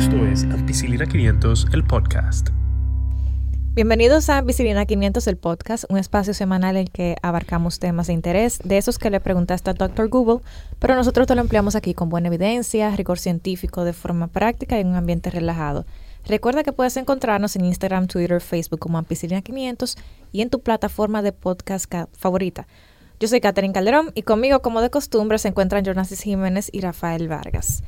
Esto es Ampicilina 500, el podcast. Bienvenidos a Ampicilina 500, el podcast, un espacio semanal en el que abarcamos temas de interés, de esos que le preguntaste al Dr. Google, pero nosotros te lo empleamos aquí con buena evidencia, rigor científico, de forma práctica y en un ambiente relajado. Recuerda que puedes encontrarnos en Instagram, Twitter, Facebook como Ampicilina 500 y en tu plataforma de podcast favorita. Yo soy Catherine Calderón y conmigo, como de costumbre, se encuentran Jonasis Jiménez y Rafael Vargas.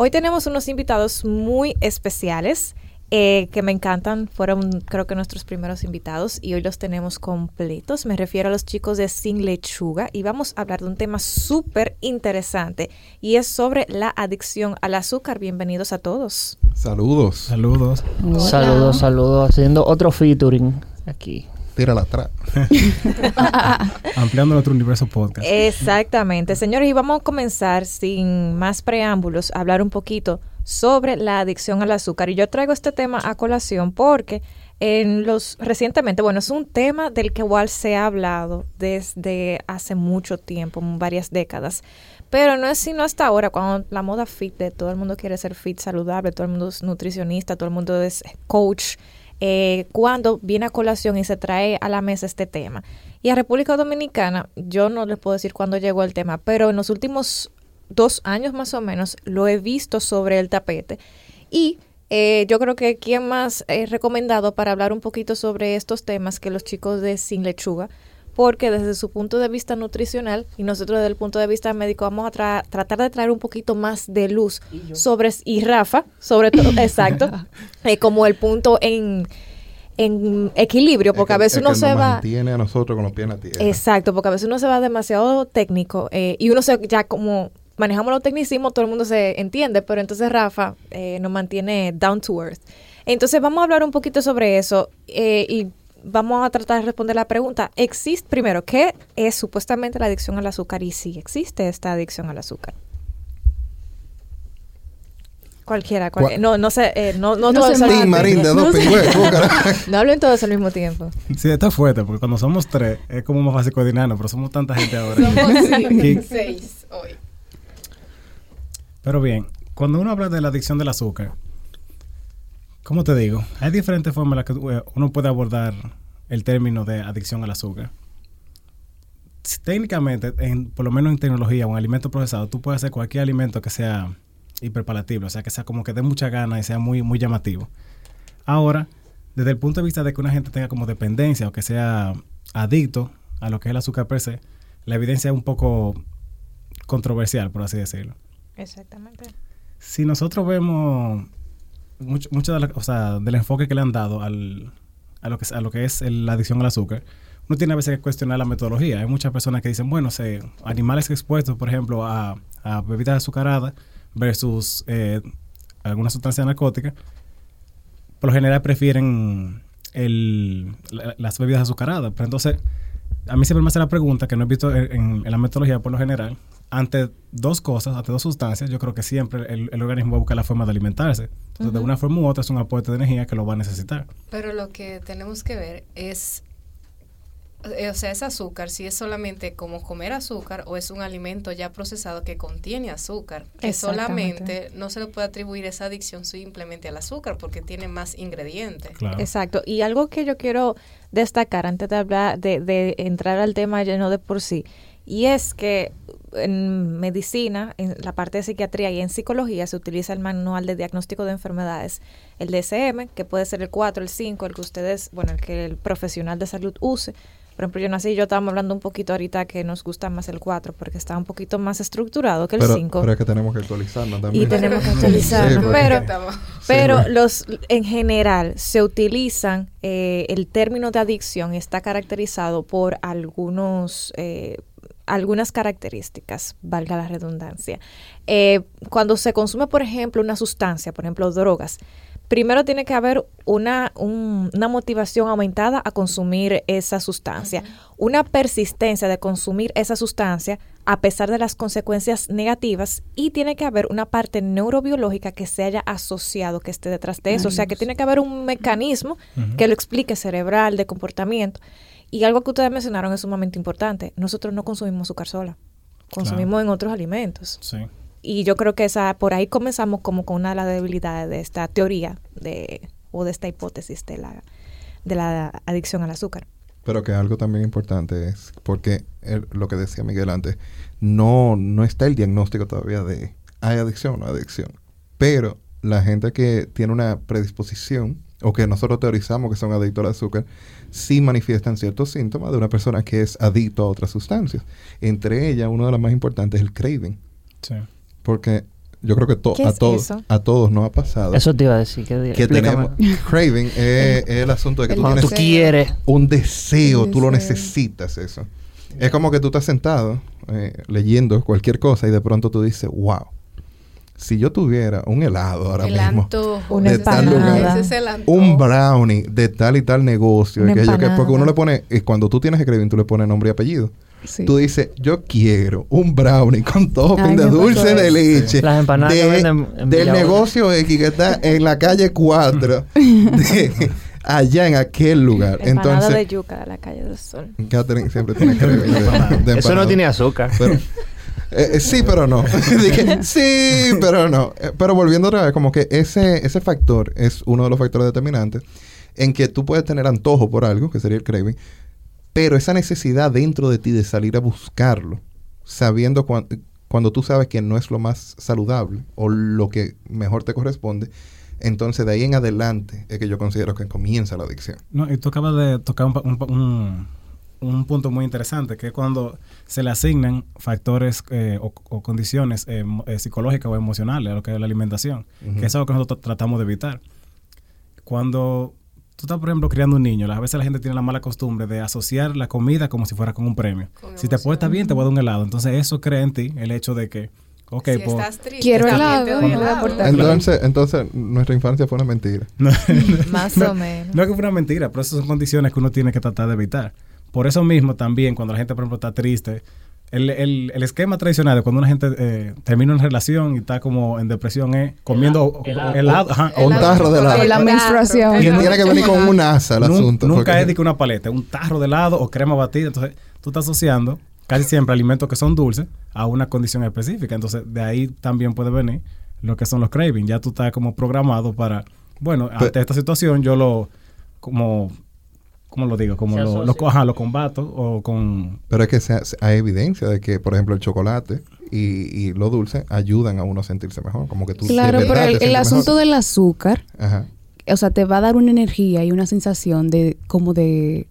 Hoy tenemos unos invitados muy especiales eh, que me encantan. Fueron, creo que, nuestros primeros invitados y hoy los tenemos completos. Me refiero a los chicos de Sin Lechuga y vamos a hablar de un tema súper interesante y es sobre la adicción al azúcar. Bienvenidos a todos. Saludos. Saludos. Saludos, saludos. Haciendo otro featuring aquí tírala atrás. Ampliando nuestro universo podcast. Exactamente. Señores, y vamos a comenzar sin más preámbulos a hablar un poquito sobre la adicción al azúcar. Y yo traigo este tema a colación porque en los recientemente, bueno, es un tema del que igual se ha hablado desde hace mucho tiempo, varias décadas. Pero no es sino hasta ahora, cuando la moda fit de todo el mundo quiere ser fit, saludable, todo el mundo es nutricionista, todo el mundo es coach, eh, cuando viene a colación y se trae a la mesa este tema. Y a República Dominicana, yo no les puedo decir cuándo llegó el tema, pero en los últimos dos años más o menos lo he visto sobre el tapete. Y eh, yo creo que quien más es recomendado para hablar un poquito sobre estos temas que los chicos de Sin Lechuga, porque desde su punto de vista nutricional y nosotros desde el punto de vista médico vamos a tratar de traer un poquito más de luz sobre, y Rafa, sobre todo, exacto, eh, como el punto en, en equilibrio, porque a veces uno se va... Mantiene a nosotros con los pies en la tierra. Exacto, porque a veces uno se va demasiado técnico eh, y uno se ya como manejamos los tecnicismos, todo el mundo se entiende, pero entonces Rafa eh, nos mantiene down to earth. Entonces vamos a hablar un poquito sobre eso y vamos a tratar de responder la pregunta. Existe, primero, ¿qué es supuestamente la adicción al azúcar y si existe esta adicción al azúcar? Cualquiera, cualquiera. No, no sé, eh, no, no, no todos al mismo. No hablen todos al mismo tiempo. Sí, está fuerte, porque cuando somos tres es como más fácil coordinarnos, pero somos tanta gente ahora. Somos seis hoy. Pero bien, cuando uno habla de la adicción del azúcar, ¿Cómo te digo? Hay diferentes formas en las que eh, uno puede abordar el término de adicción al azúcar. Técnicamente, en, por lo menos en tecnología o en alimento procesado, tú puedes hacer cualquier alimento que sea hiperpalatible, o sea, que sea como que dé mucha gana y sea muy, muy llamativo. Ahora, desde el punto de vista de que una gente tenga como dependencia o que sea adicto a lo que es el azúcar per se, la evidencia es un poco controversial, por así decirlo. Exactamente. Si nosotros vemos mucho, de la, o sea, del enfoque que le han dado al, a, lo que, a lo que es la adicción al azúcar, uno tiene a veces que cuestionar la metodología. Hay muchas personas que dicen, bueno, animales expuestos, por ejemplo, a, a bebidas azucaradas versus eh, alguna sustancia narcótica, por lo general prefieren el, las bebidas azucaradas. Pero entonces, a mí siempre me hace la pregunta, que no he visto en, en la metodología por lo general, ante dos cosas, ante dos sustancias, yo creo que siempre el, organismo va a buscar la forma de alimentarse. Entonces, de una forma u otra es un aporte de energía que lo va a necesitar. Pero lo que tenemos que ver es, eh, o sea, es azúcar, si es solamente como comer azúcar o es un alimento ya procesado que contiene azúcar. Que solamente no se le puede atribuir esa adicción simplemente al azúcar porque tiene más ingredientes. Exacto. Y algo que yo quiero destacar antes de hablar, de, de entrar al tema lleno de por sí, y es que en medicina, en la parte de psiquiatría y en psicología se utiliza el manual de diagnóstico de enfermedades, el DSM, que puede ser el 4, el 5, el que ustedes, bueno, el que el profesional de salud use. Por ejemplo, yo nací y yo estábamos hablando un poquito ahorita que nos gusta más el 4 porque está un poquito más estructurado que el 5. Pero es que tenemos que actualizarnos también. Y tenemos que actualizarnos. pero pero los en general se utilizan, eh, el término de adicción está caracterizado por algunos... Eh, algunas características, valga la redundancia. Eh, cuando se consume, por ejemplo, una sustancia, por ejemplo, drogas, primero tiene que haber una, una motivación aumentada a consumir esa sustancia, una persistencia de consumir esa sustancia a pesar de las consecuencias negativas y tiene que haber una parte neurobiológica que se haya asociado, que esté detrás de eso, o sea, que tiene que haber un mecanismo que lo explique cerebral, de comportamiento. Y algo que ustedes mencionaron es sumamente importante. Nosotros no consumimos azúcar sola. Consumimos en otros alimentos. Sí. y yo creo que esa por ahí comenzamos como con una de las debilidades de esta teoría de o de esta hipótesis de la de la adicción al azúcar. Pero que algo también importante es, porque lo que decía Miguel antes, no, no está el diagnóstico todavía de hay adicción o no adicción. Pero la gente que tiene una predisposición o que nosotros teorizamos que son adictos al azúcar, sí manifiestan ciertos síntomas de una persona que es adicto a otras sustancias. Entre ellas, uno de los más importantes es el craving. Sí. Porque yo creo que a todos a todos nos ha pasado. Eso te iba a decir. Que, tenemos craving es, el asunto de que tú tienes tú quieres un deseo, tú lo necesitas eso. Es como que tú estás sentado eh, leyendo cualquier cosa y de pronto tú dices, wow, si yo tuviera un helado ahora mismo, de tal lugar, un brownie de tal y tal negocio, que porque uno le pone, y cuando tú tienes craving, tú le pones nombre y apellido. Tú dices, yo quiero un brownie con topping de dulce de leche Las empanadas del negocio X que está en la calle 4 allá en aquel lugar. Entonces, de yuca de la calle del sol. Catherine siempre tiene de, Eso no tiene azúcar. Eh, eh, sí, pero no. Sí, pero no. Eh, pero volviendo otra vez, como que ese, ese factor es uno de los factores determinantes en que tú puedes tener antojo por algo, que sería el craving, pero esa necesidad dentro de ti de salir a buscarlo, sabiendo cuando tú sabes que no es lo más saludable o lo que mejor te corresponde, entonces de ahí en adelante es que yo considero que comienza la adicción. No, y tú acabas de tocar un un punto muy interesante, que es cuando se le asignan factores eh, o, condiciones eh, eh, psicológicas o emocionales a lo que es la alimentación, que es algo que nosotros tratamos de evitar. Cuando tú estás, por ejemplo, criando un niño, a veces la gente tiene la mala costumbre de asociar la comida como si fuera con un premio. si te puede bien, te voy a dar un helado. Entonces eso crea en ti el hecho de que Ok, si pues, estás triste, quiero helado. Entonces, entonces, nuestra infancia fue una mentira. Más o menos. No es que fue una mentira, pero esas son condiciones que uno tiene que tratar de evitar. Por eso mismo también, cuando la gente, por ejemplo, está triste, el, el, el esquema tradicional de cuando una gente eh, termina una relación y está como en depresión es comiendo helado, o un tarro de helado. La menstruación. Y tiene que venir con un asa el asunto. Nunca es de que una paleta, un tarro de helado o crema batida. Entonces, tú estás asociando casi siempre alimentos que son dulces a una condición específica. Entonces, de ahí también puede venir lo que son los cravings. Ya tú estás como programado para, bueno, ante esta situación yo lo como ¿cómo lo digo? Como lo, lo, lo, combato o con... Pero es que hay evidencia de que, por ejemplo, el chocolate y, y lo dulce ayudan a uno a sentirse mejor. Como que tú... Claro, pero el, asunto del azúcar, o sea, te va a dar una energía y una sensación de como de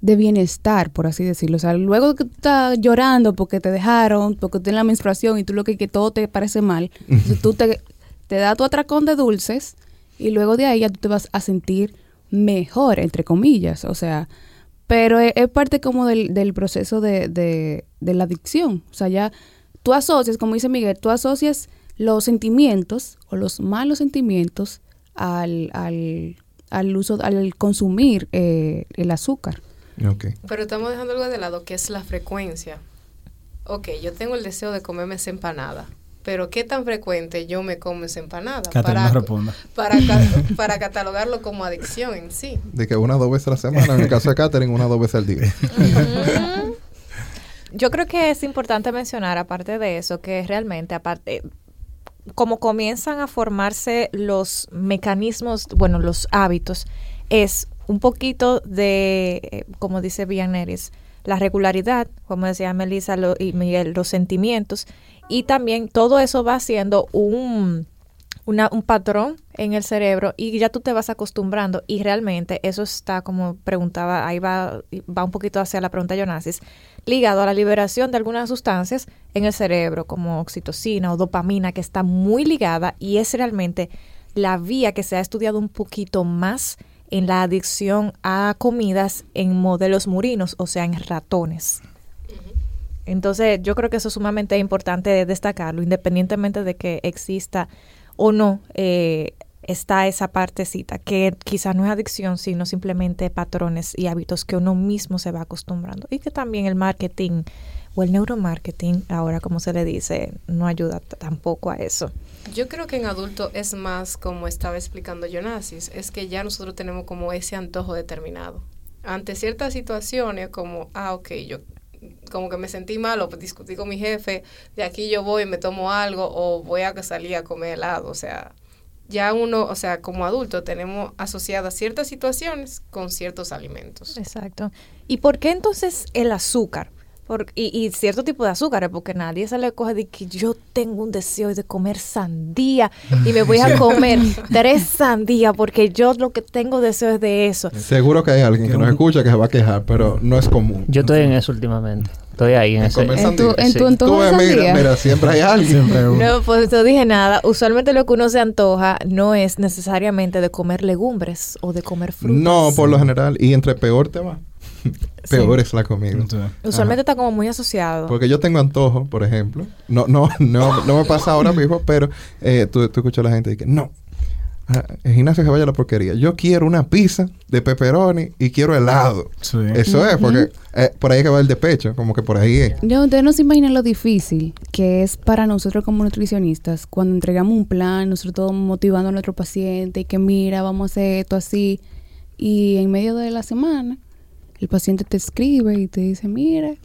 de bienestar, por así decirlo. O sea, luego que tú estás llorando porque te dejaron, porque tienes la menstruación y tú lo que, que todo te parece mal, tú te, te da tu atracón de dulces y luego de ahí ya tú te vas a sentir mejor, entre comillas, o sea, pero es, parte como del, del proceso de, de, de, la adicción, o sea, ya tú asocias, como dice Miguel, tú asocias los sentimientos o los malos sentimientos al, al, al uso, al consumir eh, el azúcar. Okay. Pero estamos dejando algo de lado, que es la frecuencia. Ok, yo tengo el deseo de comerme esa empanada pero qué tan frecuente yo me como esa empanada para, para, para catalogarlo como adicción en sí. De que una o dos veces a la semana, en el caso de Catherine, una o dos veces al día. Yo creo que es importante mencionar, aparte de eso, que realmente, aparte, como comienzan a formarse los mecanismos, bueno, los hábitos, es un poquito de, eh, como dice Villaneris, la regularidad, como decía Melissa y Miguel, los sentimientos y también todo eso va siendo un, un patrón en el cerebro y ya tú te vas acostumbrando y realmente eso está como preguntaba, ahí va, va un poquito hacia la pregunta de Jonasis, ligado a la liberación de algunas sustancias en el cerebro como oxitocina o dopamina que está muy ligada y es realmente la vía que se ha estudiado un poquito más en la adicción a comidas en modelos murinos, o sea, en ratones. Entonces, yo creo que eso es sumamente importante destacarlo, independientemente de que exista o no eh, está esa partecita, que quizás no es adicción, sino simplemente patrones y hábitos que uno mismo se va acostumbrando. Y que también el marketing o el neuromarketing, ahora como se le dice, no ayuda tampoco a eso. Yo creo que en adulto es más como estaba explicando Jonasis, es que ya nosotros tenemos como ese antojo determinado. Ante ciertas situaciones como, ah, ok, yo como que me sentí mal o discutí con mi jefe, de aquí yo voy y me tomo algo o voy a salir a comer helado, o sea, ya uno, o sea, como adulto tenemos asociadas ciertas situaciones con ciertos alimentos. Exacto. ¿Y por qué entonces el azúcar? Y, cierto tipo de azúcar, porque nadie se le coge de que yo tengo un deseo de comer sandía y me voy a comer tres sandías porque yo lo que tengo deseo es de eso. Seguro que hay alguien que nos escucha que se va a quejar, pero no es común. Yo estoy en eso últimamente. Estoy ahí en, ese. ¿En tu, en tu antojo mira, mira, siempre hay alguien. no, pues no dije nada. Usualmente lo que uno se antoja no es necesariamente de comer legumbres o de comer frutas. No, por lo general. Y entre peor te va. peor es la comida. Usualmente está como muy asociado. Porque yo tengo antojo, por ejemplo. No, no, no, no me pasa ahora mismo, pero eh, tú, tú escuchas a la gente y que no. El gimnasio que vaya a la porquería. Yo quiero una pizza de pepperoni y quiero helado. Eso es, porque eh, por ahí que va el despecho, como que por ahí es. No, ustedes no se imaginan lo difícil que es para nosotros como nutricionistas cuando entregamos un plan, nosotros motivando a nuestro paciente y que mira, vamos a hacer esto así. Y en medio de la semana el paciente te escribe y te dice, mire,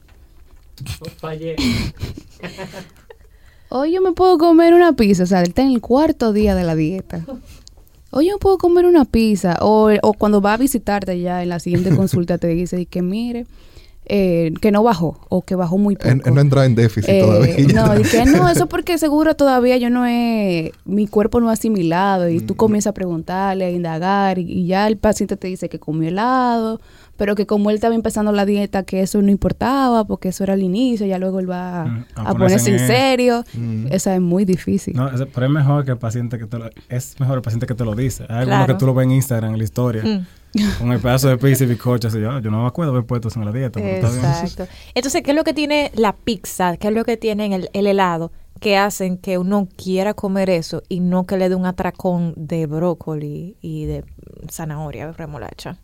hoy yo me puedo comer una pizza, o sea, él está en el cuarto día de la dieta. Hoy yo me puedo comer una pizza, o, o cuando va a visitarte ya en la siguiente consulta te dice que mire, eh, que no bajó o que bajó muy poco. no entra en déficit eh, todavía. No, y que no, eso porque seguro todavía yo no he, mi cuerpo no ha asimilado y tú mm. comienzas a preguntarle, a indagar y, ya el paciente te dice que comió helado, pero que como él estaba empezando la dieta, que eso no importaba porque eso era el inicio, ya luego él va mm, a, ponerse en, serio. Mm. Esa es muy difícil. No, pero es mejor que el paciente que te lo, es mejor el paciente que te lo dice. Hay que tú lo ves en Instagram, en la historia. Con el pedazo de pizza y bizcocho, así yo, yo no me acuerdo haber puesto eso en la dieta. Exacto. Entonces, ¿qué es lo que tiene la pizza? ¿Qué es lo que tiene el, el helado? que hacen que uno quiera comer eso y no que le dé un atracón de brócoli y de zanahoria, remolacha.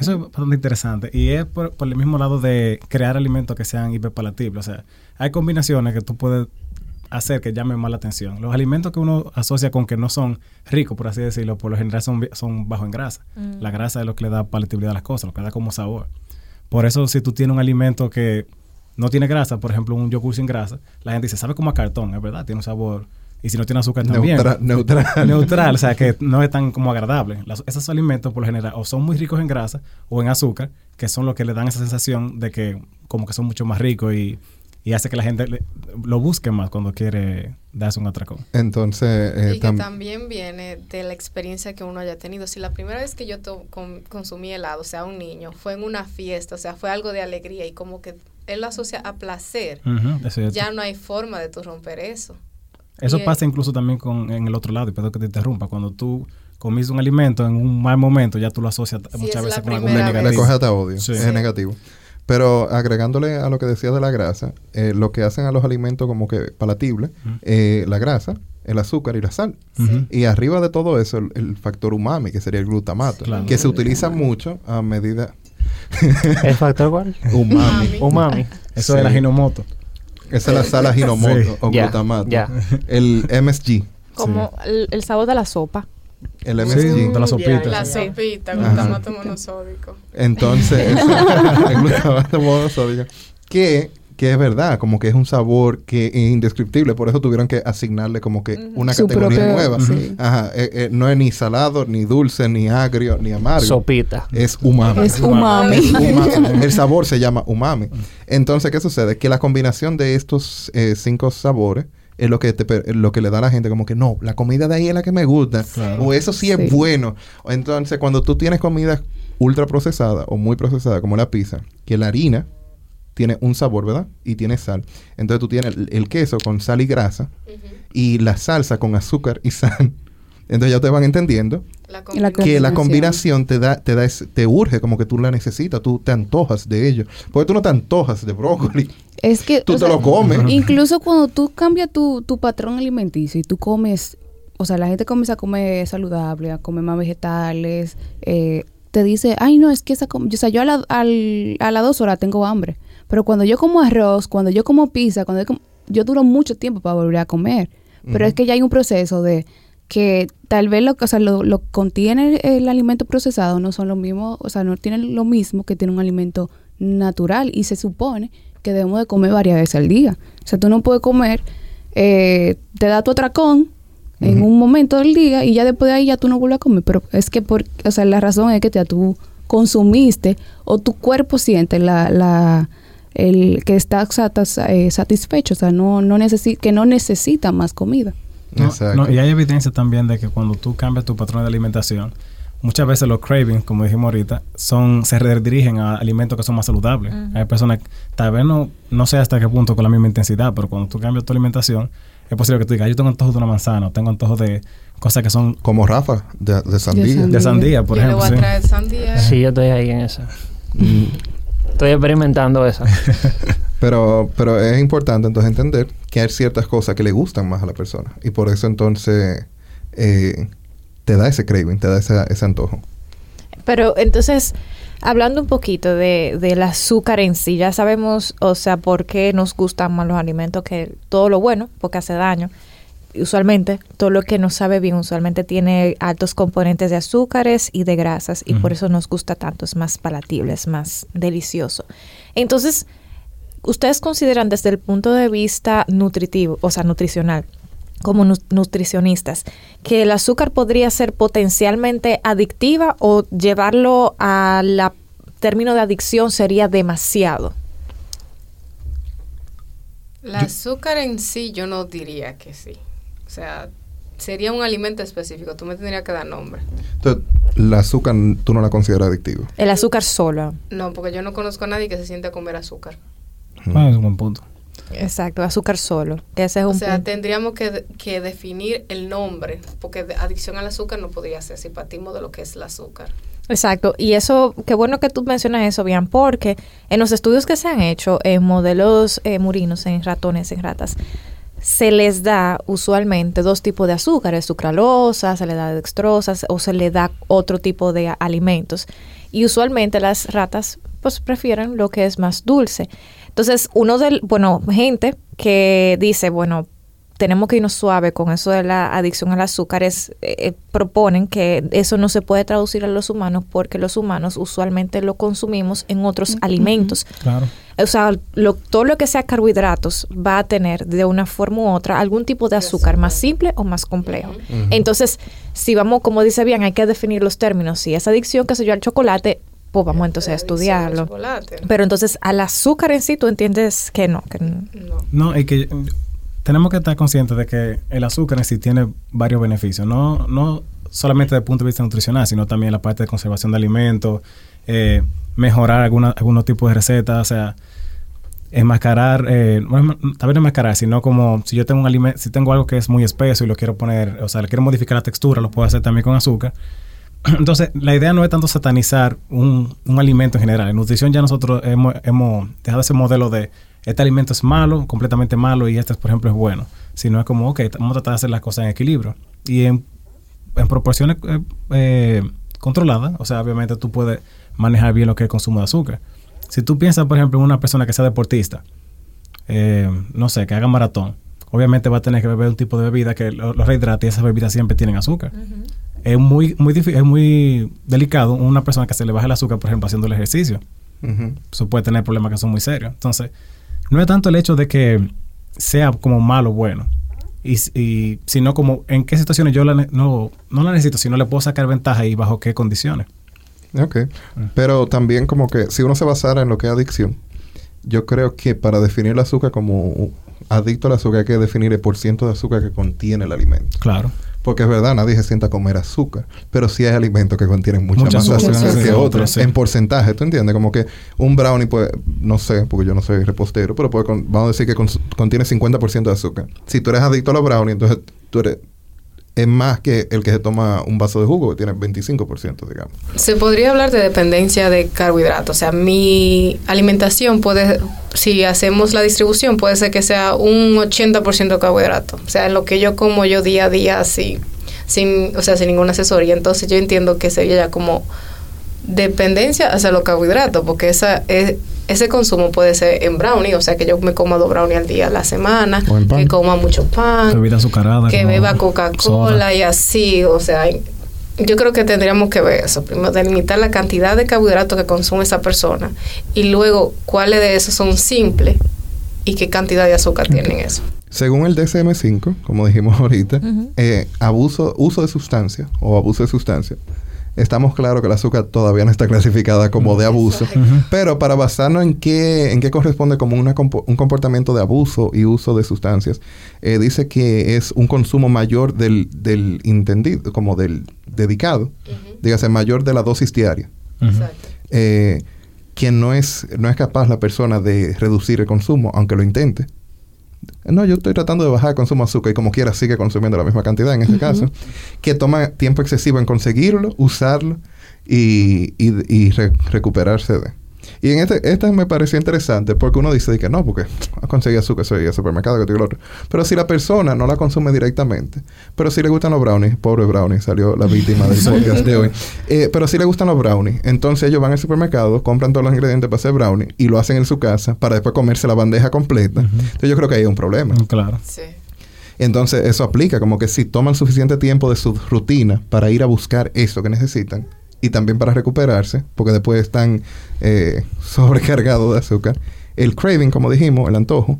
Eso es bastante interesante. Y es por, por, el mismo lado de crear alimentos que sean hiperpalatibles. O sea, hay combinaciones que tú puedes hacer que llamen más la atención. Los alimentos que uno asocia con que no son ricos, por así decirlo, por lo general son, son bajos en grasa. Mm. La grasa es lo que le da palatabilidad a las cosas, lo que da como sabor. Por eso, si tú tienes un alimento que no tiene grasa, por ejemplo, un yogur sin grasa, la gente dice, sabe como a cartón, es verdad, tiene un sabor. Y si no tiene azúcar también. neutral. Neutral, o sea, que no es tan como agradable. esos alimentos, por lo general, o son muy ricos en grasa o en azúcar, que son los que le dan esa sensación de que como que son mucho más ricos y y hace que la gente lo busque más cuando quiere darse un atracón. Entonces, eh, y que también viene de la experiencia que uno haya tenido. Si la primera vez que yo consumí helado, o sea, un niño, fue en una fiesta, o sea, fue algo de alegría y como que él lo asocia a placer, ya no hay forma de tú romper eso. Eso pasa incluso también con en el otro lado, y perdón que te interrumpa, cuando tú comiste un alimento en un mal momento, ya tú lo asocias muchas veces con algo negativo. Le coge hasta odio, es negativo. Pero agregándole a lo que decía de la grasa, eh, lo que hacen a los alimentos como que palatibles, eh, la grasa, el azúcar y la sal. Y arriba de todo eso, el, factor umami, que sería el glutamato, que se utiliza mucho a medida... ¿El factor cuál? Umami. umami. Eso es el ajinomoto. Esa es la sal ajinomoto o glutamato. El MSG. Como el sabor de la sopa. El MSG. de la sopita. La sopita, glutamato monosódico. Entonces, el, glutamato monosódico. Que, que es verdad, como que es un sabor que es indescriptible. Por eso tuvieron que asignarle como que una categoría nueva. Ajá. Eh, eh, no es ni salado, ni dulce, ni agrio, ni amargo. Sopita. Es umami. Es umami. El sabor se llama umami. Entonces, ¿qué sucede? Que la combinación de estos eh, cinco sabores es lo que, te, lo que le da a la gente como que no, la comida de ahí es la que me gusta, o eso sí, es bueno. Entonces, cuando tú tienes comida ultra procesada o muy procesada, como la pizza, que la harina tiene un sabor, ¿verdad? Y tiene sal. Entonces tú tienes el, queso con sal y grasa y la salsa con azúcar y sal. Entonces ya te van entendiendo que la combinación te da, te da, te urge como que tú la necesitas, tú te antojas de ello. Porque tú no te antojas de brócoli. Es que tú te lo comes. Incluso cuando tú cambias tu, tu patrón alimenticio y tú comes, o sea, la gente comienza a comer saludable, a comer más vegetales, eh, te dice, ay no, es que esa, o sea, yo a, la, al, a las dos horas tengo hambre. Pero cuando yo como arroz, cuando yo como pizza, cuando yo, duro mucho tiempo para volver a comer. Pero es que ya hay un proceso de que tal vez lo, o sea, lo, lo, contiene el alimento procesado no son lo mismo, o sea, no tienen lo mismo que tiene un alimento natural y se supone que debemos de comer varias veces al día. O sea, tú no puedes comer, eh, te da tu atracón en un momento del día y ya después de ahí ya tú no vuelves a comer. Pero es que, por, o sea, la razón es que ya tú consumiste o tu cuerpo siente la, la el que está eh, satisfecho, o sea, no, no que no necesita más comida. No, y hay evidencia también de que cuando tú cambias tu patrón de alimentación, muchas veces los cravings, como dijimos ahorita, son se redirigen a alimentos que son más saludables. Hay personas, tal vez no, no sé hasta qué punto con la misma intensidad, pero cuando tú cambias tu alimentación, es posible que tú digas, yo tengo antojo de una manzana, o tengo antojo de cosas que son... Como Rafa, de, sandía. De sandía, por ejemplo. sí. sandía. Sí, yo estoy ahí en eso. Mm. Estoy experimentando eso. pero, pero es importante entonces entender que hay ciertas cosas que le gustan más a la persona. Y por eso entonces eh, te da ese craving, te da ese, ese antojo. Pero entonces, hablando un poquito de, del azúcar en sí, ya sabemos, o sea, por qué nos gustan más los alimentos que todo lo bueno, porque hace daño. Usualmente, todo lo que nos sabe bien, usualmente tiene altos componentes de azúcares y de grasas, y por eso nos gusta tanto, es más palatable, es más delicioso. Entonces, ustedes consideran desde el punto de vista nutritivo, o sea, nutricional, como nutricionistas, que el azúcar podría ser potencialmente adictiva o llevarlo al término de adicción sería demasiado? El azúcar en sí yo no diría que sí. O sea, sería un alimento específico, tú me tendrías que dar nombre. Entonces, el azúcar tú no la consideras adictivo. El azúcar solo. No, porque yo no conozco a nadie que se siente a comer azúcar. Ah, es un buen punto. Exacto, azúcar solo. Ese es un o sea, tendríamos que, que, definir el nombre, porque adicción al azúcar no podría ser si partimos de lo que es el azúcar. Exacto, y eso, qué bueno que tú mencionas eso, bien, porque en los estudios que se han hecho en modelos eh, murinos, en ratones, en ratas, se les da usualmente dos tipos de azúcares, sucralosa, se le da dextrosa o se le da otro tipo de alimentos. Y usualmente las ratas pues prefieren lo que es más dulce. Entonces, uno del, bueno, gente que dice, bueno, tenemos que irnos suave con eso de la adicción al azúcar, es, eh, eh, proponen que eso no se puede traducir a los humanos porque los humanos usualmente lo consumimos en otros alimentos. Claro. O sea, todo lo que sea carbohidratos va a tener de una forma u otra algún tipo de azúcar, más simple o más complejo. Entonces, si vamos, como dice bien, hay que definir los términos. Si es adicción, que se yo, al chocolate, pues vamos entonces a estudiarlo. Pero entonces al azúcar en sí tú entiendes que no. Que no. no, y que tenemos que estar conscientes de que el azúcar en sí tiene varios beneficios, no, no solamente desde el punto de vista nutricional, sino también la parte de conservación de alimentos, eh, mejorar alguna, algunos tipos de recetas, o sea, enmascarar, eh, no, tal vez no enmascarar, sino como si yo tengo un alimento, si tengo algo que es muy espeso y lo quiero poner, o sea, le quiero modificar la textura, lo puedo hacer también con azúcar. Entonces, la idea no es tanto satanizar un, un alimento en general. En nutrición ya nosotros hemos, hemos dejado ese modelo de este alimento es malo, completamente malo, y este, por ejemplo, es bueno. Sino es como, ok, vamos a tratar de hacer las cosas en equilibrio. Y en, en proporciones eh, eh, controladas, o sea, obviamente tú puedes manejar bien lo que es el consumo de azúcar. Si tú piensas, por ejemplo, en una persona que sea deportista, eh, no sé, que haga maratón, obviamente va a tener que beber un tipo de bebida que los rehidrate y esas bebidas siempre tienen azúcar. Es muy, muy es muy delicado una persona que se le baja el azúcar, por ejemplo, haciendo el ejercicio. Eso puede tener problemas que son muy serios. Entonces, no es tanto el hecho de que sea como malo o bueno, y, y, sino como en qué situaciones yo la no, no la necesito, sino le puedo sacar ventaja y bajo qué condiciones. Ok. Mm. Pero también como que si uno se basara en lo que es adicción, yo creo que para definir el azúcar como adicto al azúcar hay que definir el porciento de azúcar que contiene el alimento. Claro. Porque es verdad, nadie se sienta a comer azúcar, pero sí hay alimentos que contienen mucha más azúcar que otros, en porcentaje, ¿tú entiendes? Como que un brownie, pues, no sé, porque yo no soy repostero, pero puede vamos a decir que contiene 50% de azúcar. Si tú eres adicto a los brownies, entonces tú eres es más que el que se toma un vaso de jugo, que tiene 25%, digamos. Se podría hablar de dependencia de carbohidratos. O sea, mi alimentación puede, si hacemos la distribución, puede ser que sea un 80% carbohidrato. O sea, lo que yo como yo día a día, así, sin, o sea, sin ninguna asesoría. Entonces yo entiendo que sería ya como dependencia hacia los carbohidratos, porque esa es ese consumo puede ser en brownie, o sea que yo me coma dos brownie al día a la semana, que coma mucho pan, azucarada, que beba Coca-Cola y así, o sea, yo creo que tendríamos que ver eso. Primero, delimitar la cantidad de carbohidratos que consume esa persona y luego cuáles de esos son simples y qué cantidad de azúcar tienen eso. Según el DSM-5, como dijimos ahorita, eh, abuso, uso de sustancia o abuso de sustancia estamos claros que el azúcar todavía no está clasificada como de abuso, pero para basarnos en qué, en qué corresponde como una, un comportamiento de abuso y uso de sustancias, eh, dice que es un consumo mayor del, del entendido, como del dedicado, dígase mayor de la dosis diaria. Exacto. Eh, que no es, no es capaz la persona de reducir el consumo, aunque lo intente. No, yo estoy tratando de bajar el consumo de azúcar y como quiera sigue consumiendo la misma cantidad en este caso, que toma tiempo excesivo en conseguirlo, usarlo y, y, recuperarse de. Y en este, esta me pareció interesante porque uno dice que no, porque conseguí azúcar, soy el supermercado, que tengo el otro. Pero si la persona no la consume directamente, pero si le gustan los brownies, pobre brownie, salió la víctima del podcast de hoy. Eh, pero si le gustan los brownies, entonces ellos van al supermercado, compran todos los ingredientes para hacer brownie y lo hacen en su casa para después comerse la bandeja completa. Entonces yo creo que ahí hay un problema. Claro. Sí. Entonces eso aplica como que si toman suficiente tiempo de su rutina para ir a buscar eso que necesitan, y también para recuperarse, porque después están eh, sobrecargados de azúcar. El craving, como dijimos, el antojo,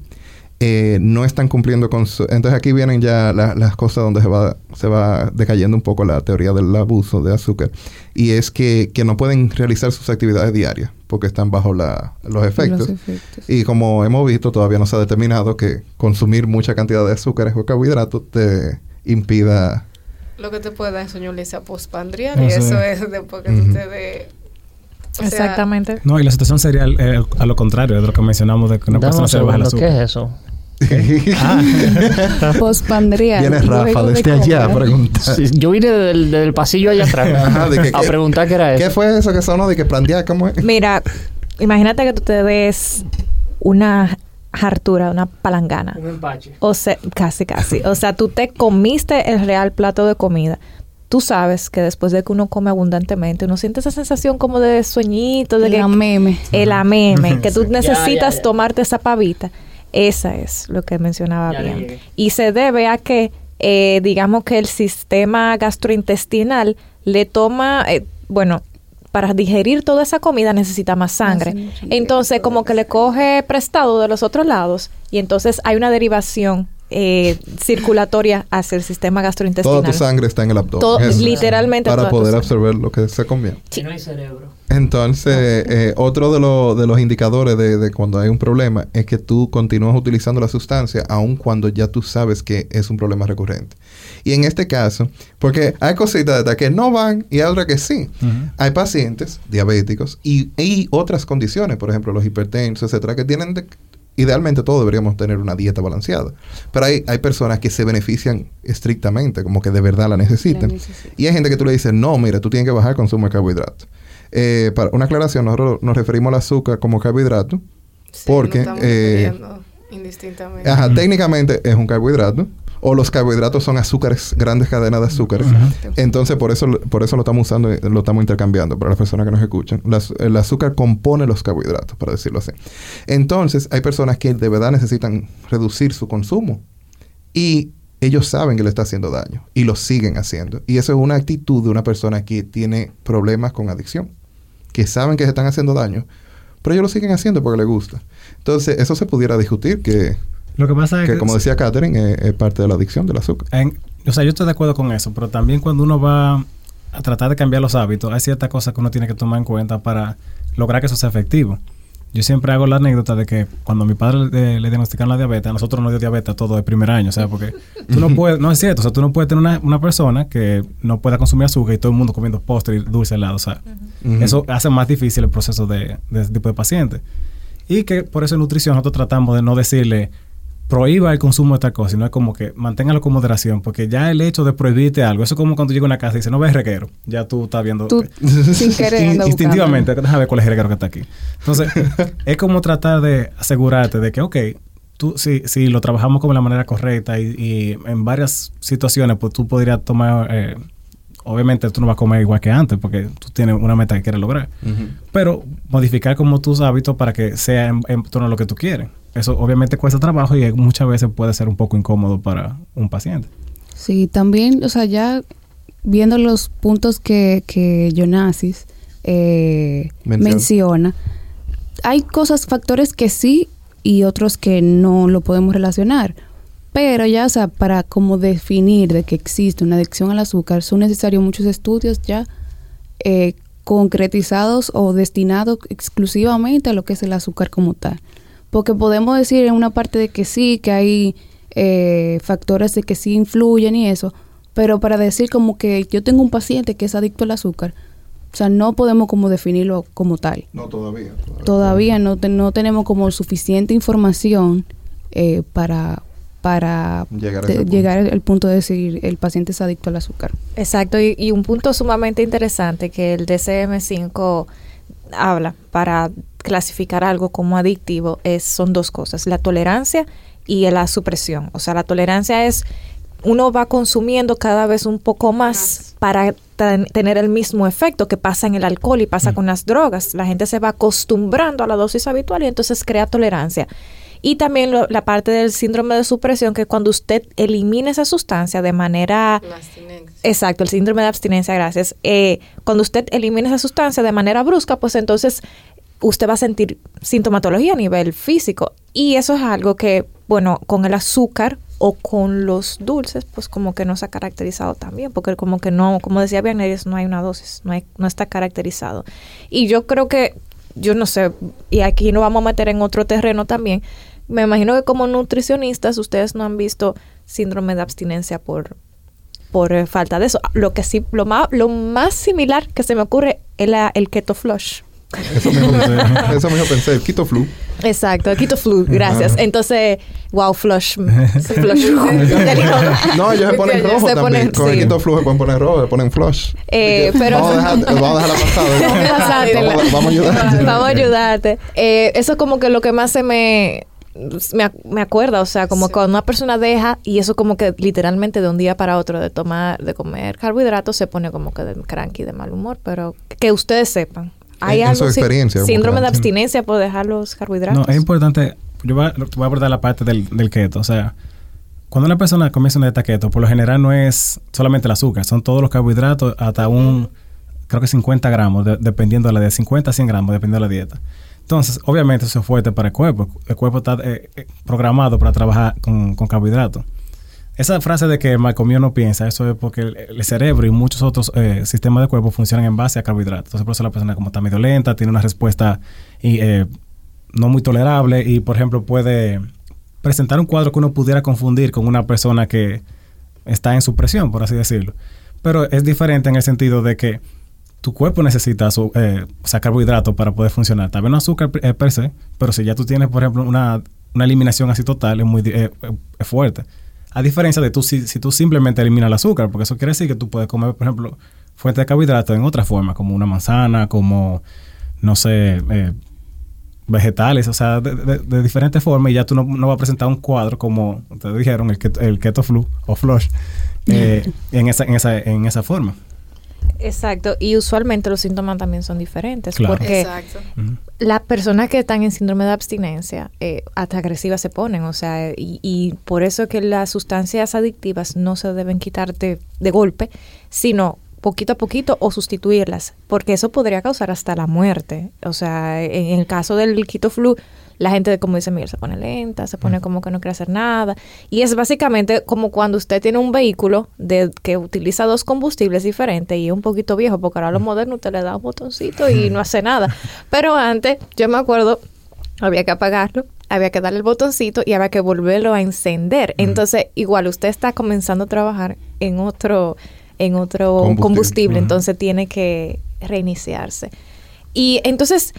eh, no están cumpliendo con su... Entonces aquí vienen ya las cosas donde se va, se va decayendo un poco la teoría del abuso de azúcar. Y es que, que no pueden realizar sus actividades diarias porque están bajo la, los, efectos. los, efectos. Y como hemos visto, todavía no se ha determinado que consumir mucha cantidad de azúcares o carbohidratos te impida lo que te puede dar es soñolencia postpandrial y eso es después que tú te de Exactamente. No, y la situación sería eh, a lo contrario de lo que mencionamos de que una persona se baja el azúcar. ¿Qué es eso? ah. Pospandrial. Viene Rafa desde allá a preguntar. yo vine del, del, pasillo allá atrás a preguntar qué era eso. ¿Qué fue eso que sonó de que plantear? ¿Cómo es? Mira, imagínate que tú te des una hartura, una palangana. Un empache. O sea, casi, casi. O sea, tú te comiste el real plato de comida. Tú sabes que después de que uno come abundantemente, uno siente esa sensación como de sueñito, de el que... Ameme. El ameme. que tú necesitas tomarte esa pavita. Esa es lo que mencionaba bien. Y se debe a que, eh, digamos que el sistema gastrointestinal le toma, eh, bueno, para digerir toda esa comida necesita más sangre. Entonces, como que le coge prestado de los otros lados y entonces hay una derivación eh, circulatoria hacia el sistema gastrointestinal. Toda tu sangre está en el abdomen. literalmente. Para poder absorber lo que se conviene. Si no hay cerebro. Entonces, eh, otro de, de, los indicadores de, de, cuando hay un problema es que tú continúas utilizando la sustancia aun cuando ya tú sabes que es un problema recurrente. Y en este caso, porque hay cositas de que no van y hay otras que sí. Hay pacientes diabéticos y, y, otras condiciones, por ejemplo, los hipertensos, etcétera, que tienen idealmente todos deberíamos tener una dieta balanceada. Pero hay, hay personas que se benefician estrictamente, como que de verdad la necesitan. Y hay gente que tú le dices, no, mira, tú tienes que bajar el consumo de carbohidratos. Eh, para una aclaración, nosotros nos referimos al azúcar como carbohidrato. porque... Eh, indistintamente. Ajá, técnicamente es un carbohidrato, o los carbohidratos son azúcares, grandes cadenas de azúcares. Entonces, por eso, por eso lo estamos usando, lo estamos intercambiando para las personas que nos escuchan. el azúcar compone los carbohidratos, para decirlo así. Entonces, hay personas que de verdad necesitan reducir su consumo y ellos saben que le está haciendo daño y lo siguen haciendo. Y eso es una actitud de una persona que tiene problemas con adicción, que saben que se están haciendo daño, pero ellos lo siguen haciendo porque les gusta. Entonces, eso se pudiera discutir que lo que pasa es que, como decía Catherine, es, parte de la adicción del azúcar. o sea, yo estoy de acuerdo con eso, pero también cuando uno va a tratar de cambiar los hábitos, hay ciertas cosas que uno tiene que tomar en cuenta para lograr que eso sea efectivo. Yo siempre hago la anécdota de que cuando a mi padre le, diagnosticaron la diabetes, a nosotros nos dio diabetes todo el primer año, o sea, porque tú no puedes, no es cierto, o sea, tú no puedes tener una, una persona que no pueda consumir azúcar y todo el mundo comiendo postre y dulce helado, o sea, eso hace más difícil el proceso de, de ese tipo de paciente. Y que por eso en nutrición nosotros tratamos de no decirle, prohíba el consumo de tal cosa, sino es como que manténgalo con moderación, porque ya el hecho de prohibirte algo, eso es como cuando llega a una casa y dice, no ves reguero, ya tú estás viendo. Tú, sin querer. instintivamente, déjame ver cuál es el reguero que está aquí. Entonces, es como tratar de asegurarte de que, ok, tú, si, si lo trabajamos como de la manera correcta y, en varias situaciones, pues tú podrías tomar. Eh, obviamente tú no vas a comer igual que antes porque tú tienes una meta que quieres lograr. Pero modificar como tus hábitos para que sea en, en torno a lo que tú quieres eso obviamente cuesta trabajo y muchas veces puede ser un poco incómodo para un paciente. Sí, también, o sea, ya viendo los puntos que, que Jonasis eh, menciona. hay cosas, factores que sí y otros que no lo podemos relacionar. Pero ya, o sea, para como definir de que existe una adicción al azúcar, son necesarios muchos estudios ya eh, concretizados o destinados exclusivamente a lo que es el azúcar como tal. Porque podemos decir en una parte de que sí, que hay eh, factores de que sí influyen y eso, pero para decir como que yo tengo un paciente que es adicto al azúcar, o sea, no podemos como definirlo como tal. No, todavía. Todavía, no, no tenemos como suficiente información eh, para, para llegar, al punto de decir el paciente es adicto al azúcar. Exacto, y, un punto sumamente interesante que el DCM5 habla para clasificar algo como adictivo es son dos cosas, la tolerancia y la supresión. O sea, la tolerancia es uno va consumiendo cada vez un poco más, para tener el mismo efecto que pasa en el alcohol y pasa mm. con las drogas. La gente se va acostumbrando a la dosis habitual y entonces crea tolerancia. Y también la parte del síndrome de supresión, que cuando usted elimina esa sustancia de manera... Exacto, el síndrome de abstinencia, gracias. Eh, cuando usted elimina esa sustancia de manera brusca, pues entonces usted va a sentir sintomatología a nivel físico. Y eso es algo que, bueno, con el azúcar o con los dulces, pues como que no se ha caracterizado también, porque como que no, como decía Vianeris, no hay una dosis, no, no está caracterizado. Y yo creo que, yo no sé, y aquí nos vamos a meter en otro terreno también, me imagino que como nutricionistas ustedes no han visto síndrome de abstinencia por, por eh, falta de eso. Lo que sí, lo más, lo más similar que se me ocurre es el keto flush. Eso mismo, pensé, eso mismo pensé, el Quito Flu. Exacto, el Quito Flu, gracias. Entonces, wow, flush. flush. no, ellos se ponen rojo se también. Con el Quito Flu se pueden poner rojo, se ponen flush. Eh, pero... Vamos a, dejar, vamos a dejar la pasada. vamos, vamos, a ayudarte. Vamos a ayudarte. Eh, eso es como que lo que más se me me, me acuerda, o sea, como cuando una persona deja y eso como que literalmente de un día para otro de tomar, de comer carbohidratos se pone como que de cranky, de mal humor, pero que ustedes sepan. Hay algo, experiencia, síndrome de abstinencia por dejar los carbohidratos. No, es importante, yo voy a, voy a abordar la parte del, del keto, o sea, cuando una persona comienza una dieta keto, por lo general no es solamente el azúcar, son todos los carbohidratos hasta un, creo que 50 gramos, dependiendo de la dieta, 50 a 100 gramos, dependiendo de la dieta. Entonces, obviamente eso es fuerte para el cuerpo. El cuerpo está eh, eh, programado para trabajar con, carbohidratos. Esa frase de que mal comió no piensa, eso es porque el, cerebro y muchos otros eh, sistemas de cuerpo funcionan en base a carbohidratos. Entonces, por eso la persona como está medio lenta, tiene una respuesta y, no muy tolerable y, por ejemplo, puede presentar un cuadro que uno pudiera confundir con una persona que está en supresión, por así decirlo. Pero es diferente en el sentido de que tu cuerpo necesita su, eh, carbohidratos para poder funcionar. Tal vez no azúcar eh, per se, pero si ya tú tienes, por ejemplo, una, eliminación así total, es muy eh, fuerte. A diferencia de tú, si, si, tú simplemente eliminas el azúcar, porque eso quiere decir que tú puedes comer, por ejemplo, fuente de carbohidratos en otra forma, como una manzana, como, no sé, vegetales, o sea, de, diferentes formas, y ya tú no, no vas a presentar un cuadro como te dijeron, el, el keto flu o flush, en, esa, en, esa, en esa forma. Exacto, y usualmente los síntomas también son diferentes porque las personas que están en síndrome de abstinencia eh, hasta agresivas se ponen, o sea, y, por eso que las sustancias adictivas no se deben quitarte de golpe, sino poquito a poquito o sustituirlas, porque eso podría causar hasta la muerte. O sea, en el caso del quito flu, la gente, como dice Miguel, se pone lenta, se pone como que no quiere hacer nada. Y es básicamente como cuando usted tiene un vehículo de que utiliza dos combustibles diferentes y es un poquito viejo, porque ahora lo moderno usted le da un botoncito y no hace nada. Pero antes, yo me acuerdo, había que apagarlo, había que darle el botoncito y había que volverlo a encender. Entonces, igual usted está comenzando a trabajar en otro, en otro combustible, entonces tiene que reiniciarse. Y entonces,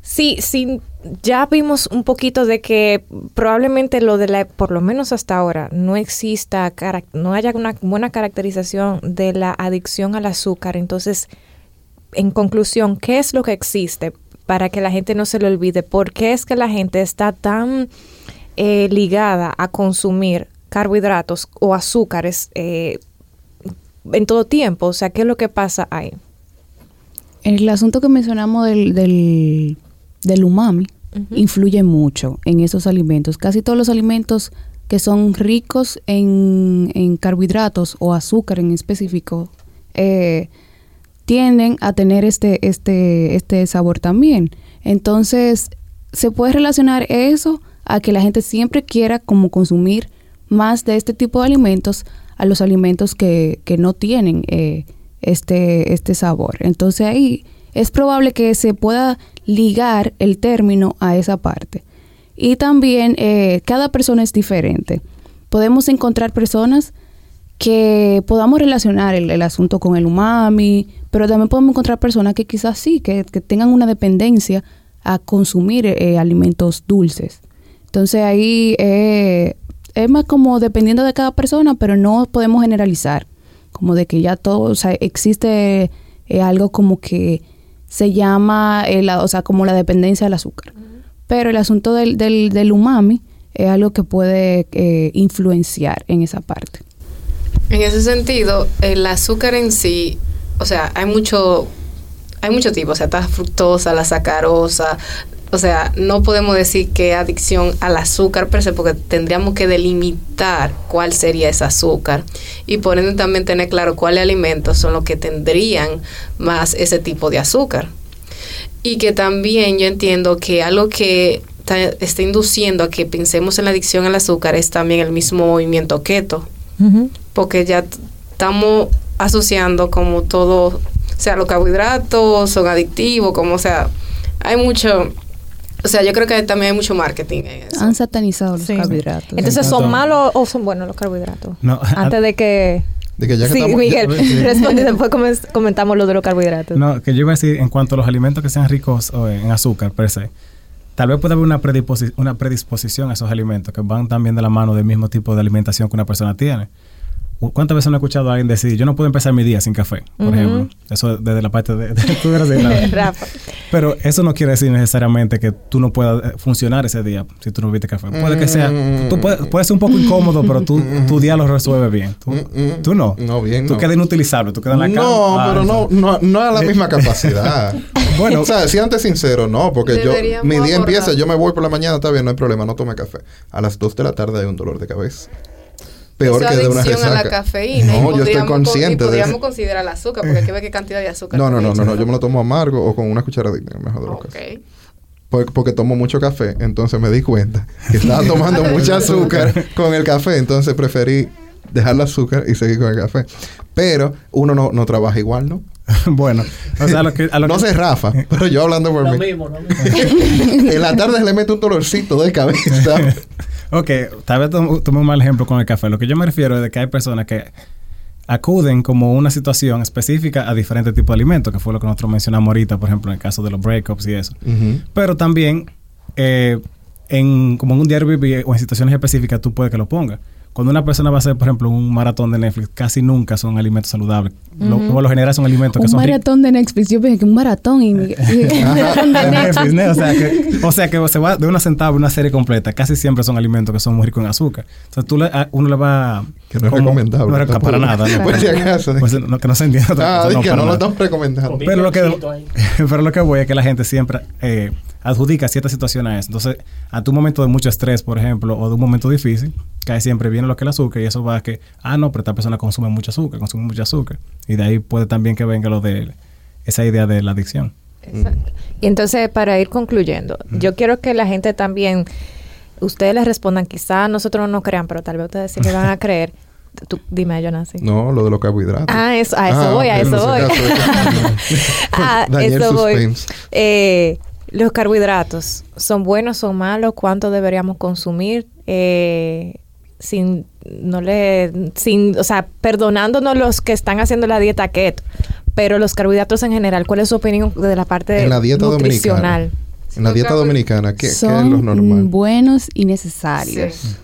Sí, sí, ya vimos un poquito de que probablemente lo de la, por lo menos hasta ahora, no exista, no haya una buena caracterización de la adicción al azúcar. Entonces, en conclusión, ¿qué es lo que existe para que la gente no se le olvide? ¿Por qué es que la gente está tan eh, ligada a consumir carbohidratos o azúcares eh, en todo tiempo? O sea, ¿qué es lo que pasa ahí? El asunto que mencionamos del del umami influye mucho en esos alimentos. Casi todos los alimentos que son ricos en, carbohidratos o azúcar en específico, eh, tienden a tener este, este, este sabor también. Entonces, se puede relacionar eso a que la gente siempre quiera como consumir más de este tipo de alimentos a los alimentos que, que no tienen eh, este, este sabor. Entonces ahí es probable que se pueda ligar el término a esa parte. Y también eh, cada persona es diferente. Podemos encontrar personas que podamos relacionar el, asunto con el umami, pero también podemos encontrar personas que quizás sí, que, tengan una dependencia a consumir eh, alimentos dulces. Entonces ahí es más como dependiendo de cada persona, pero no podemos generalizar, como de que ya todo, o sea, existe algo como que se llama, o sea, como la dependencia del azúcar. Pero el asunto del, del, umami es algo que puede eh, influenciar en esa parte. En ese sentido, el azúcar en sí, o sea, hay mucho, hay mucho tipo, o sea, está fructosa, la sacarosa, o sea, no podemos decir que adicción al azúcar per se, porque tendríamos que delimitar cuál sería ese azúcar y por ende también tener claro cuáles alimentos son los que tendrían más ese tipo de azúcar. Y que también yo entiendo que algo que está, induciendo a que pensemos en la adicción al azúcar es también el mismo movimiento keto. Porque ya estamos asociando como todo, o sea, los carbohidratos son adictivos, como o sea, hay mucho... O sea, yo creo que también hay mucho marketing en eso. Han satanizado los carbohidratos. Entonces, ¿son malos o son buenos los carbohidratos? No. Antes de que de que ya que sí, Miguel, responde, después comentamos lo de los carbohidratos. No, que yo iba a decir, en cuanto a los alimentos que sean ricos en azúcar, per se, tal vez pueda haber una, una predisposición a esos alimentos que van también de la mano del mismo tipo de alimentación que una persona tiene. ¿Cuántas veces no he escuchado a alguien decir, yo no puedo empezar mi día sin café, por ejemplo? Eso desde la parte de... de, Pero eso no quiere decir necesariamente que tú no puedas eh, funcionar ese día si tú no bebiste café. Puede que sea... Tú puedes, puede ser un poco incómodo, pero tú, tu día lo resuelve bien. Tú, no. No, bien Tú quedas inutilizable, tú quedas en la cama. No, pero no, no, no a la misma capacidad. bueno... O sea, si antes sincero, no, porque yo... Mi día empieza, yo me voy por la mañana, está bien, no hay problema, no tome café. A las 2 de la tarde hay un dolor de cabeza peor que de una resaca. a la cafeína. No, yo estoy consciente de podríamos considerar el azúcar, porque hay que ver qué cantidad de azúcar. No, no, no, no, no, yo me lo tomo amargo o con una cucharadita, mejor de los okay. Porque, porque, tomo mucho café, entonces me di cuenta que estaba tomando mucho azúcar con el café, entonces preferí dejar el azúcar y seguir con el café. Pero uno no, no trabaja igual, ¿no? bueno, o sea, a lo que, a lo no sé Rafa, pero yo hablando por lo mí. Mismo, lo mismo. en la tarde le meto un dolorcito de cabeza. Ok, tal vez tomé un mal ejemplo con el café. Lo que yo me refiero es de que hay personas que acuden como una situación específica a diferentes tipos de alimentos, que fue lo que nosotros mencionamos ahorita, por ejemplo, en el caso de los breakups y eso. Pero también, eh, en, como en un diario o en situaciones específicas, tú puedes que lo pongas cuando una persona va a hacer, por ejemplo, un maratón de Netflix, casi nunca son alimentos saludables. por lo general son alimentos que son... Un maratón de Netflix, yo pensé que un maratón y... o, sea, que, se va de una sentada una serie completa. Casi siempre son alimentos que son muy ricos en azúcar. Entonces tú le, uno le va... Que no es recomendable. No es para nada. No, pues si acaso. Pues, no, que no se entienda. Ah, no, que no lo estamos recomendando. Pero lo, que, pero lo que voy es que la gente siempre... Eh, adjudica ciertas situaciones a eso. Entonces, a tu momento de mucho estrés, por ejemplo, o de un momento difícil, cae siempre viene lo que es el azúcar y eso va a que, ah, no, pero esta persona consume mucho azúcar, consume mucho azúcar. Y de ahí puede también que venga lo de esa idea de la adicción. Exacto. Y entonces, para ir concluyendo, yo quiero que la gente también, ustedes les respondan, quizás nosotros no nos crean, pero tal vez ustedes sí le van a creer. Tú, dime, Jonasi. No, lo de los carbohidratos. Ah, eso, a eso ah, voy, a eso voy. a eso voy. Eh, los carbohidratos, ¿son buenos, son malos? ¿Cuánto deberíamos consumir? Eh, sin, no le, sin, o sea, perdonándonos los que están haciendo la dieta keto, pero los carbohidratos en general, ¿cuál es su opinión de la parte en la dieta nutricional? Dominicana. En la dieta dominicana, ¿qué, son ¿qué, es lo normal? buenos y necesarios.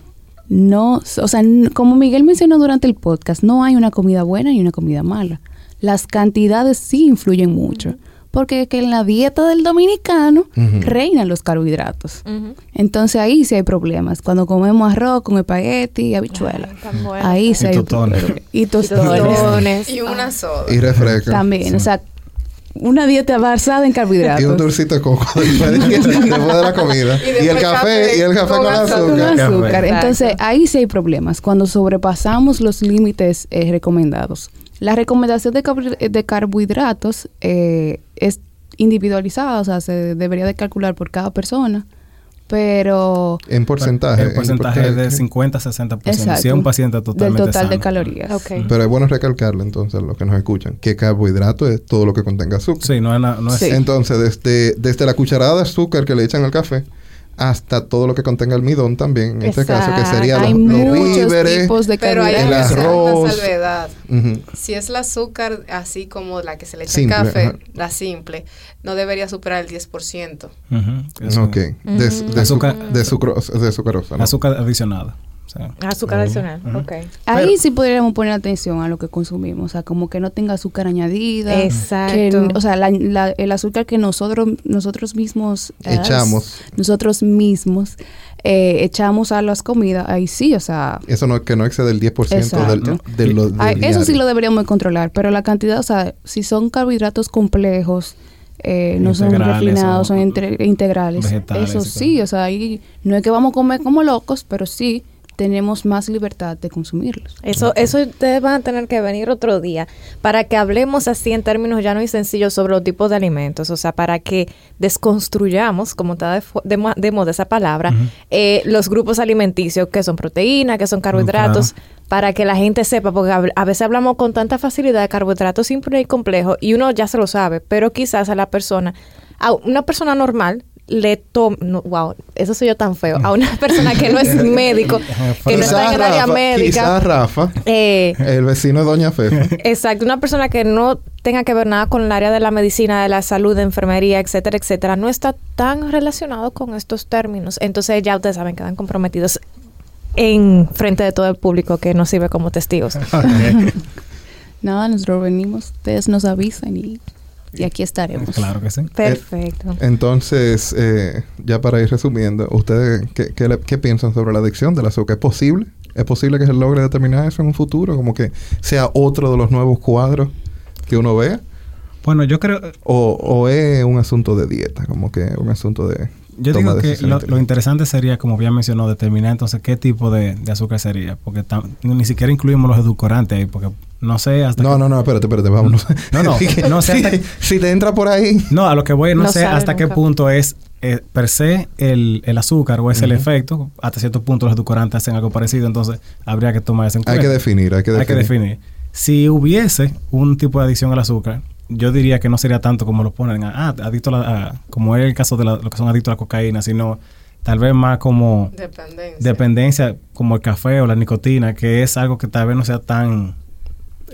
No, o sea, como Miguel mencionó durante el podcast, no hay una comida buena y una comida mala. Las cantidades sí influyen mucho porque que en la dieta del dominicano reinan los carbohidratos. Entonces ahí sí hay problemas. Cuando comemos arroz con espagueti y habichuelas, ahí sí hay tostones. Y tostones. y una soda. Y refresco. También, o sea, una dieta basada en carbohidratos. Y un dulcito de coco después de, la comida. Y, el café, y el café con, azúcar. Entonces, ahí sí hay problemas. Cuando sobrepasamos los límites eh, recomendados. La recomendación de, carbohidratos eh, es individualizada, o sea, se debería de calcular por cada persona pero... En porcentaje. En porcentaje de 50 a 60%. Si es un paciente totalmente Del total de calorías. Pero es bueno recalcarlo entonces, los que nos escuchan, que carbohidrato es todo lo que contenga azúcar. Sí, no es... No es Entonces, desde, desde la cucharada de azúcar que le echan al café, hasta todo lo que contenga almidón también, en este caso, que sería los, víveres, tipos de Pero hay el arroz. salvedad. Si es el azúcar así como la que se le echa al café, la simple, no debería superar el 10%. Ok. de, azúcar, de, de sucrosa. Azúcar adicionada. Azúcar adicional, ok. Ahí sí podríamos poner atención a lo que consumimos, o sea, como que no tenga azúcar añadida. Exacto. o sea, el azúcar que nosotros, nosotros mismos... Echamos. nosotros mismos eh, echamos a las comidas, ahí sí, o sea... Eso no, que no excede el 10% del, de lo, Eso sí lo deberíamos controlar, pero la cantidad, o sea, si son carbohidratos complejos... Eh, no son refinados, son integrales. Eso sí, o sea, ahí no es que vamos a comer como locos, pero sí tenemos más libertad de consumirlos. Eso, eso ustedes van a tener que venir otro día para que hablemos así en términos ya no y sencillos sobre los tipos de alimentos, o sea, para que desconstruyamos, como está de, moda esa palabra, eh, los grupos alimenticios, que son proteínas, que son carbohidratos, para que la gente sepa, porque a, veces hablamos con tanta facilidad de carbohidratos simples y complejos y uno ya se lo sabe, pero quizás a la persona, a una persona normal, le toma, wow, eso soy yo tan feo, a una persona que no es médico, que no está en el área médica. Quizás Rafa, eh, el vecino de Doña Fefa. Exacto, una persona que no tenga que ver nada con el área de la medicina, de la salud, de enfermería, etcétera, etcétera, no está tan relacionado con estos términos. Entonces ya ustedes saben, quedan comprometidos en frente de todo el público que nos sirve como testigos. Nada, nosotros venimos, ustedes nos avisan y y aquí estaremos. Claro que sí. Perfecto. entonces, eh, ya para ir resumiendo, ¿ustedes qué, qué, piensan sobre la adicción del azúcar? ¿Es posible? ¿Es posible que se logre determinar eso en un futuro? Como que sea otro de los nuevos cuadros que uno vea. Bueno, yo creo... O, o es un asunto de dieta, como que un asunto de yo digo que lo, interesante sería, como bien mencionó, determinar entonces qué tipo de, azúcar sería, porque ni siquiera incluimos los edulcorantes ahí, porque no sé hasta No, no, no, espérate, espérate, vámonos. No, no, no sé hasta si, te entra por ahí. No, a lo que voy, no, sé hasta qué punto es eh, per se el, azúcar o es el efecto. Hasta cierto punto los edulcorantes hacen algo parecido, entonces habría que tomar eso en cuenta. Hay que definir, hay que definir. Hay que definir. Si hubiese un tipo de adicción al azúcar, yo diría que no sería tanto como lo ponen, ah, adicto a, la, como es el caso de lo que son adictos a la cocaína, sino tal vez más como dependencia. dependencia, como el café o la nicotina, que es algo que tal vez no sea tan...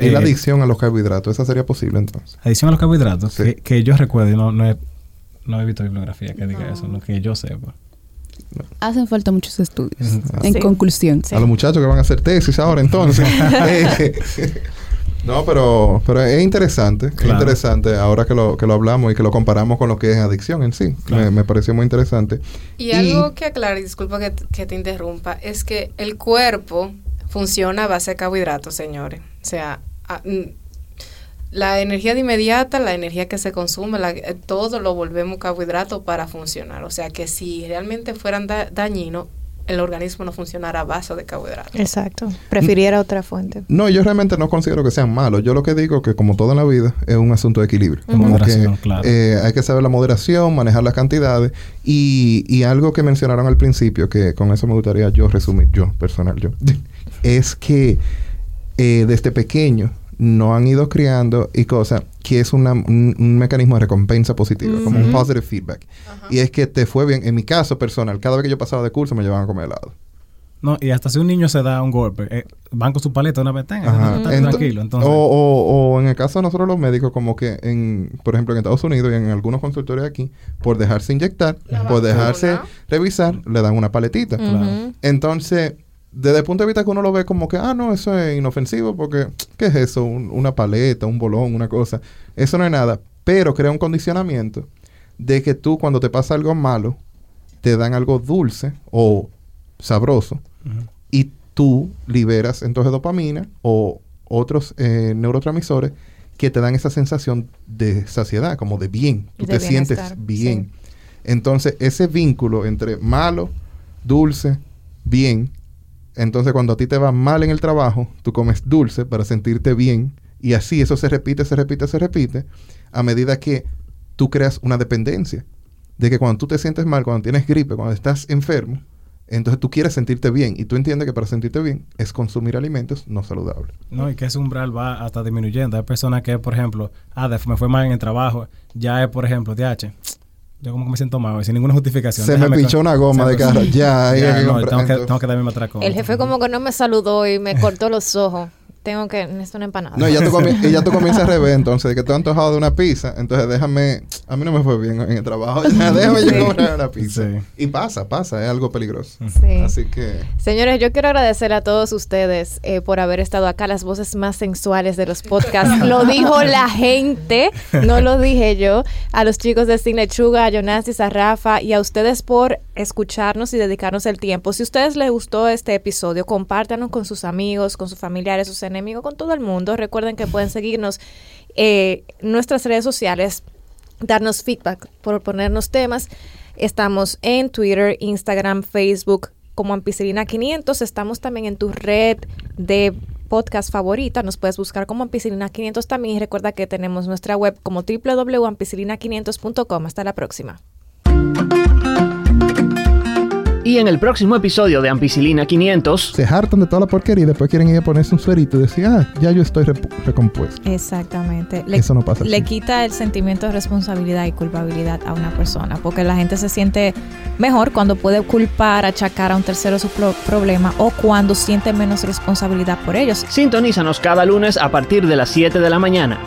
¿Y la eh, adicción a los carbohidratos? ¿Esa sería posible entonces? Adicción a los carbohidratos, que, yo recuerdo, no, no, he, no he visto bibliografía que diga eso, lo que yo sepa. Hacen falta muchos estudios. En conclusión. A los muchachos que van a hacer tesis ahora entonces. No, pero, pero es interesante, es interesante ahora que lo, que lo hablamos y que lo comparamos con lo que es adicción en sí. Me, pareció muy interesante. Y, algo que aclare, disculpa que, que, te interrumpa, es que el cuerpo funciona a base de carbohidratos, señores. O sea, la energía de inmediata, la energía que se consume, eh, todo lo volvemos carbohidratos para funcionar. O sea que si realmente fueran dañinos, el organismo no funcionara a base de carbohidratos. Exacto. Prefiriera otra fuente. No, yo realmente no considero que sean malos. Yo lo que digo que como todo en la vida es un asunto de equilibrio. Moderación, claro. Eh, hay que saber la moderación, manejar las cantidades y, y algo que mencionaron al principio, que con eso me gustaría yo resumir, yo personal, yo, es que eh, desde pequeño no han ido criando y cosas que es un, mecanismo de recompensa positiva, como un positive feedback. Y es que te fue bien. En mi caso personal, cada vez que yo pasaba de curso me llevaban a comer helado. No, y hasta si un niño se da un golpe, eh, van con su paleta una vez tenga, tranquilo. Entonces. O, o, o, en el caso de nosotros los médicos, como que en, por ejemplo, en Estados Unidos y en algunos consultorios aquí, por dejarse inyectar, por dejarse revisar, le dan una paletita. Entonces, desde el punto de vista que uno lo ve como que, ah, no, eso es inofensivo porque, ¿qué es eso? una paleta, un bolón, una cosa. Eso no es nada. Pero crea un condicionamiento de que tú cuando te pasa algo malo, te dan algo dulce o sabroso y tú liberas entonces dopamina o otros eh, neurotransmisores que te dan esa sensación de saciedad, como de bien. Tú te sientes bien. Entonces, ese vínculo entre malo, dulce, bien, entonces cuando a ti te va mal en el trabajo, tú comes dulce para sentirte bien y así eso se repite, se repite, se repite a medida que tú creas una dependencia. De que cuando tú te sientes mal, cuando tienes gripe, cuando estás enfermo, entonces tú quieres sentirte bien y tú entiendes que para sentirte bien es consumir alimentos no saludables. No, y que ese umbral va hasta disminuyendo. Hay personas que, por ejemplo, ah, me fue mal en el trabajo, ya es, por ejemplo, DH. Yo como que me siento mal, sin ninguna justificación. Se me pinchó una goma de carro. ya, ya no, tengo, que, tengo que darme atracón. El jefe como que no me saludó y me cortó los ojos tengo que, necesito una empanada. No, y ya tú, y ya tú comienzas a rever, entonces, de que te has antojado de una pizza, entonces déjame, a mí no me fue bien en el trabajo, déjame yo comer una pizza. Y pasa, pasa, es algo peligroso. Sí. Así que... Señores, yo quiero agradecer a todos ustedes eh, por haber estado acá, las voces más sensuales de los podcasts. lo dijo la gente, no lo dije yo. A los chicos de Cine Chuga, a Jonas, a Rafa y a ustedes por escucharnos y dedicarnos el tiempo. Si a ustedes les gustó este episodio, compártanlo con sus amigos, con sus familiares, sus enemigo con todo el mundo. Recuerden que pueden seguirnos eh, en nuestras redes sociales, darnos feedback, proponernos temas. Estamos en Twitter, Instagram, Facebook como Ampicilina 500. Estamos también en tu red de podcast favorita. Nos puedes buscar como Ampicilina 500 también. Y recuerda que tenemos nuestra web como www.ampicilina500.com. Hasta la próxima. Y en el próximo episodio de Ampicilina 500... Se hartan de toda la porquería y después quieren ir a ponerse un suerito y decir, ah, ya yo estoy recompuesto. Exactamente. Eso no pasa Le quita el sentimiento de responsabilidad y culpabilidad a una persona, porque la gente se siente mejor cuando puede culpar, achacar a un tercero su problema o cuando siente menos responsabilidad por ellos. Sintonízanos cada lunes a partir de las 7 de la mañana.